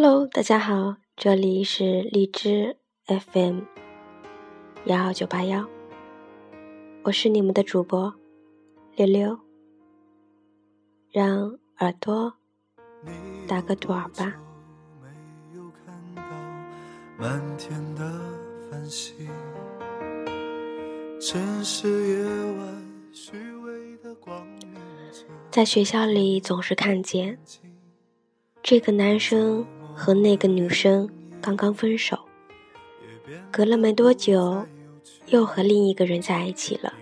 Hello，大家好，这里是荔枝 FM 幺二九八幺，我是你们的主播溜溜，让耳朵打个盹儿吧。在学校里总是看见这个男生。和那个女生刚刚分手，隔了没多久，又和另一个人在一起了。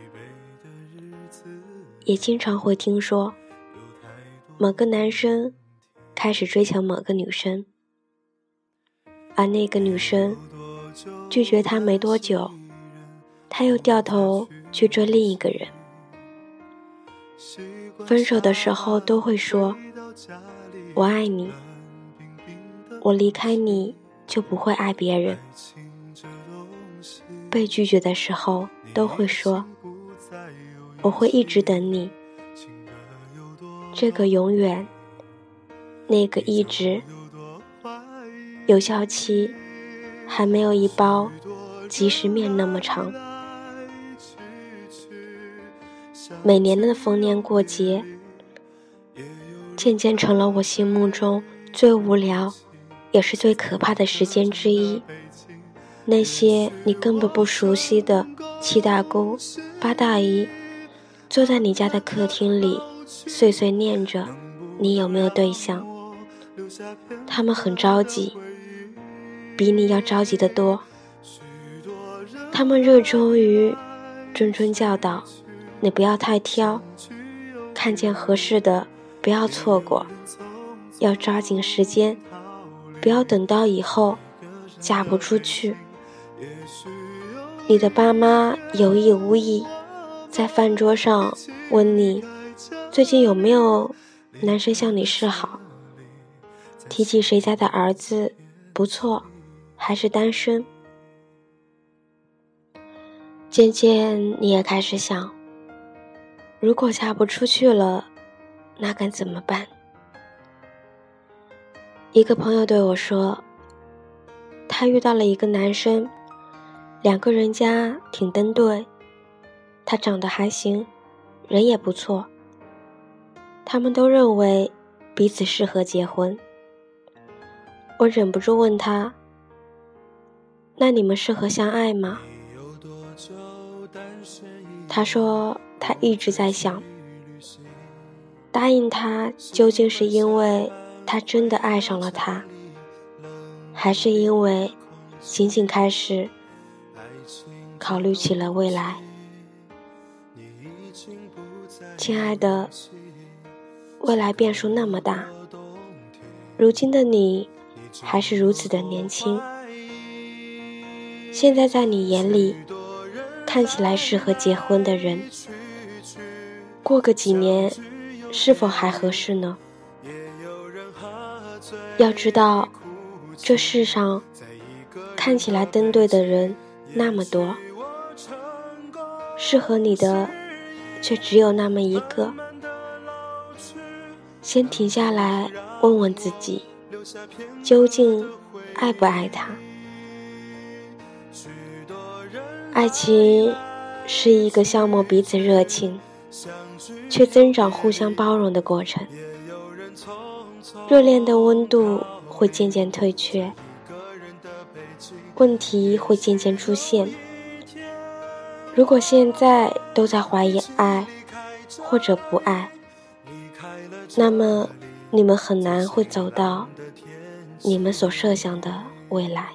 也经常会听说，某个男生开始追求某个女生，而那个女生拒绝他没多久，他又掉头去追另一个人。分手的时候都会说：“我爱你。”我离开你就不会爱别人。被拒绝的时候都会说：“我会一直等你。”这个永远，那个一直，有效期还没有一包即食面那么长。每年的逢年过节，渐渐成了我心目中最无聊。也是最可怕的时间之一。那些你根本不熟悉的七大姑八大姨，坐在你家的客厅里，碎碎念着你有没有对象。他们很着急，比你要着急的多。他们热衷于谆谆教导你不要太挑，看见合适的不要错过，要抓紧时间。不要等到以后嫁不出去，你的爸妈有意无意在饭桌上问你最近有没有男生向你示好，提起谁家的儿子不错，还是单身。渐渐你也开始想，如果嫁不出去了，那该怎么办？一个朋友对我说：“他遇到了一个男生，两个人家挺登对，他长得还行，人也不错。他们都认为彼此适合结婚。”我忍不住问他：“那你们适合相爱吗？”他说：“他一直在想，答应他究竟是因为……”他真的爱上了他，还是因为仅仅开始考虑起了未来？亲爱的，未来变数那么大，如今的你还是如此的年轻。现在在你眼里看起来适合结婚的人，过个几年是否还合适呢？要知道，这世上看起来登对的人那么多，适合你的却只有那么一个。先停下来，问问自己，究竟爱不爱他？爱情是一个消磨彼此热情，却增长互相包容的过程。热恋的温度会渐渐退却，问题会渐渐出现。如果现在都在怀疑爱或者不爱，那么你们很难会走到你们所设想的未来。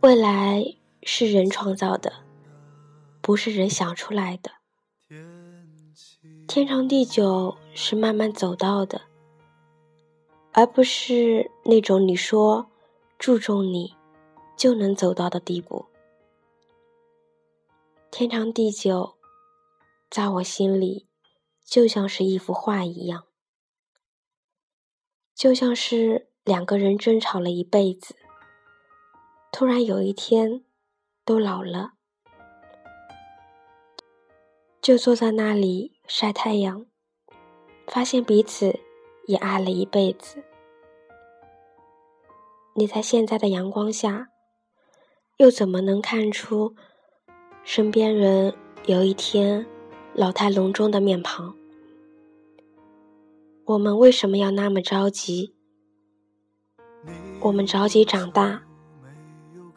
未来是人创造的，不是人想出来的。天长地久是慢慢走到的，而不是那种你说注重你就能走到的地步。天长地久，在我心里就像是一幅画一样，就像是两个人争吵了一辈子，突然有一天都老了。就坐在那里晒太阳，发现彼此也爱了一辈子。你在现在的阳光下，又怎么能看出身边人有一天老态龙钟的面庞？我们为什么要那么着急？我们着急长大，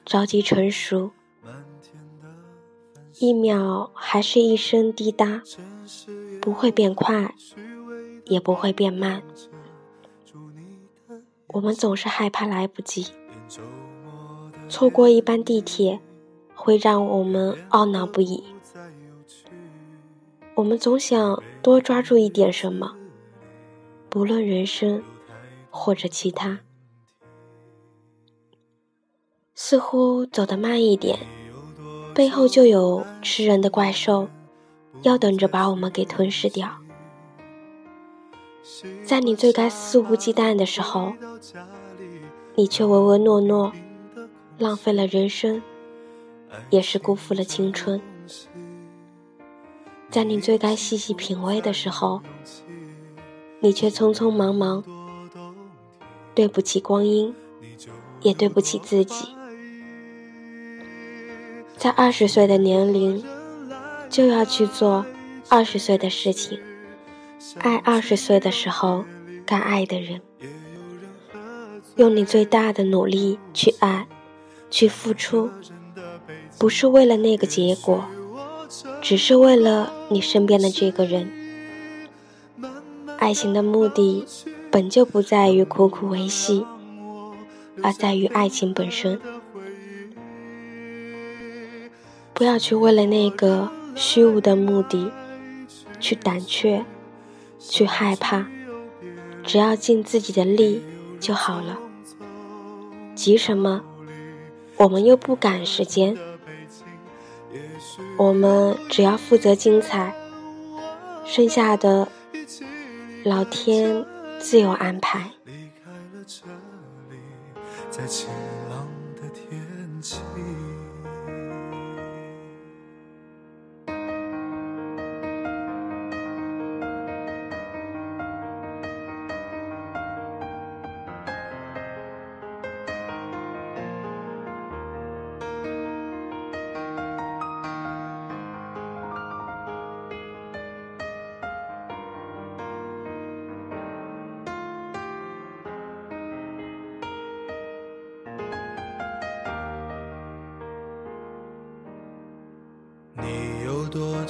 着急成熟，一秒还是一声滴答，不会变快，也不会变慢。我们总是害怕来不及，错过一班地铁会让我们懊恼不已。我们总想多抓住一点什么。不论人生或者其他，似乎走得慢一点，背后就有吃人的怪兽，要等着把我们给吞噬掉。在你最该肆无忌惮的时候，你却唯唯诺诺，浪费了人生，也是辜负了青春。在你最该细细品味的时候。你却匆匆忙忙，对不起光阴，也对不起自己。在二十岁的年龄，就要去做二十岁的事情，爱二十岁的时候该爱的人，用你最大的努力去爱，去付出，不是为了那个结果，只是为了你身边的这个人。爱情的目的本就不在于苦苦维系，而在于爱情本身。不要去为了那个虚无的目的去胆怯，去害怕，只要尽自己的力就好了。急什么？我们又不赶时间，我们只要负责精彩，剩下的。老天自有安排。多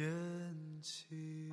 天气。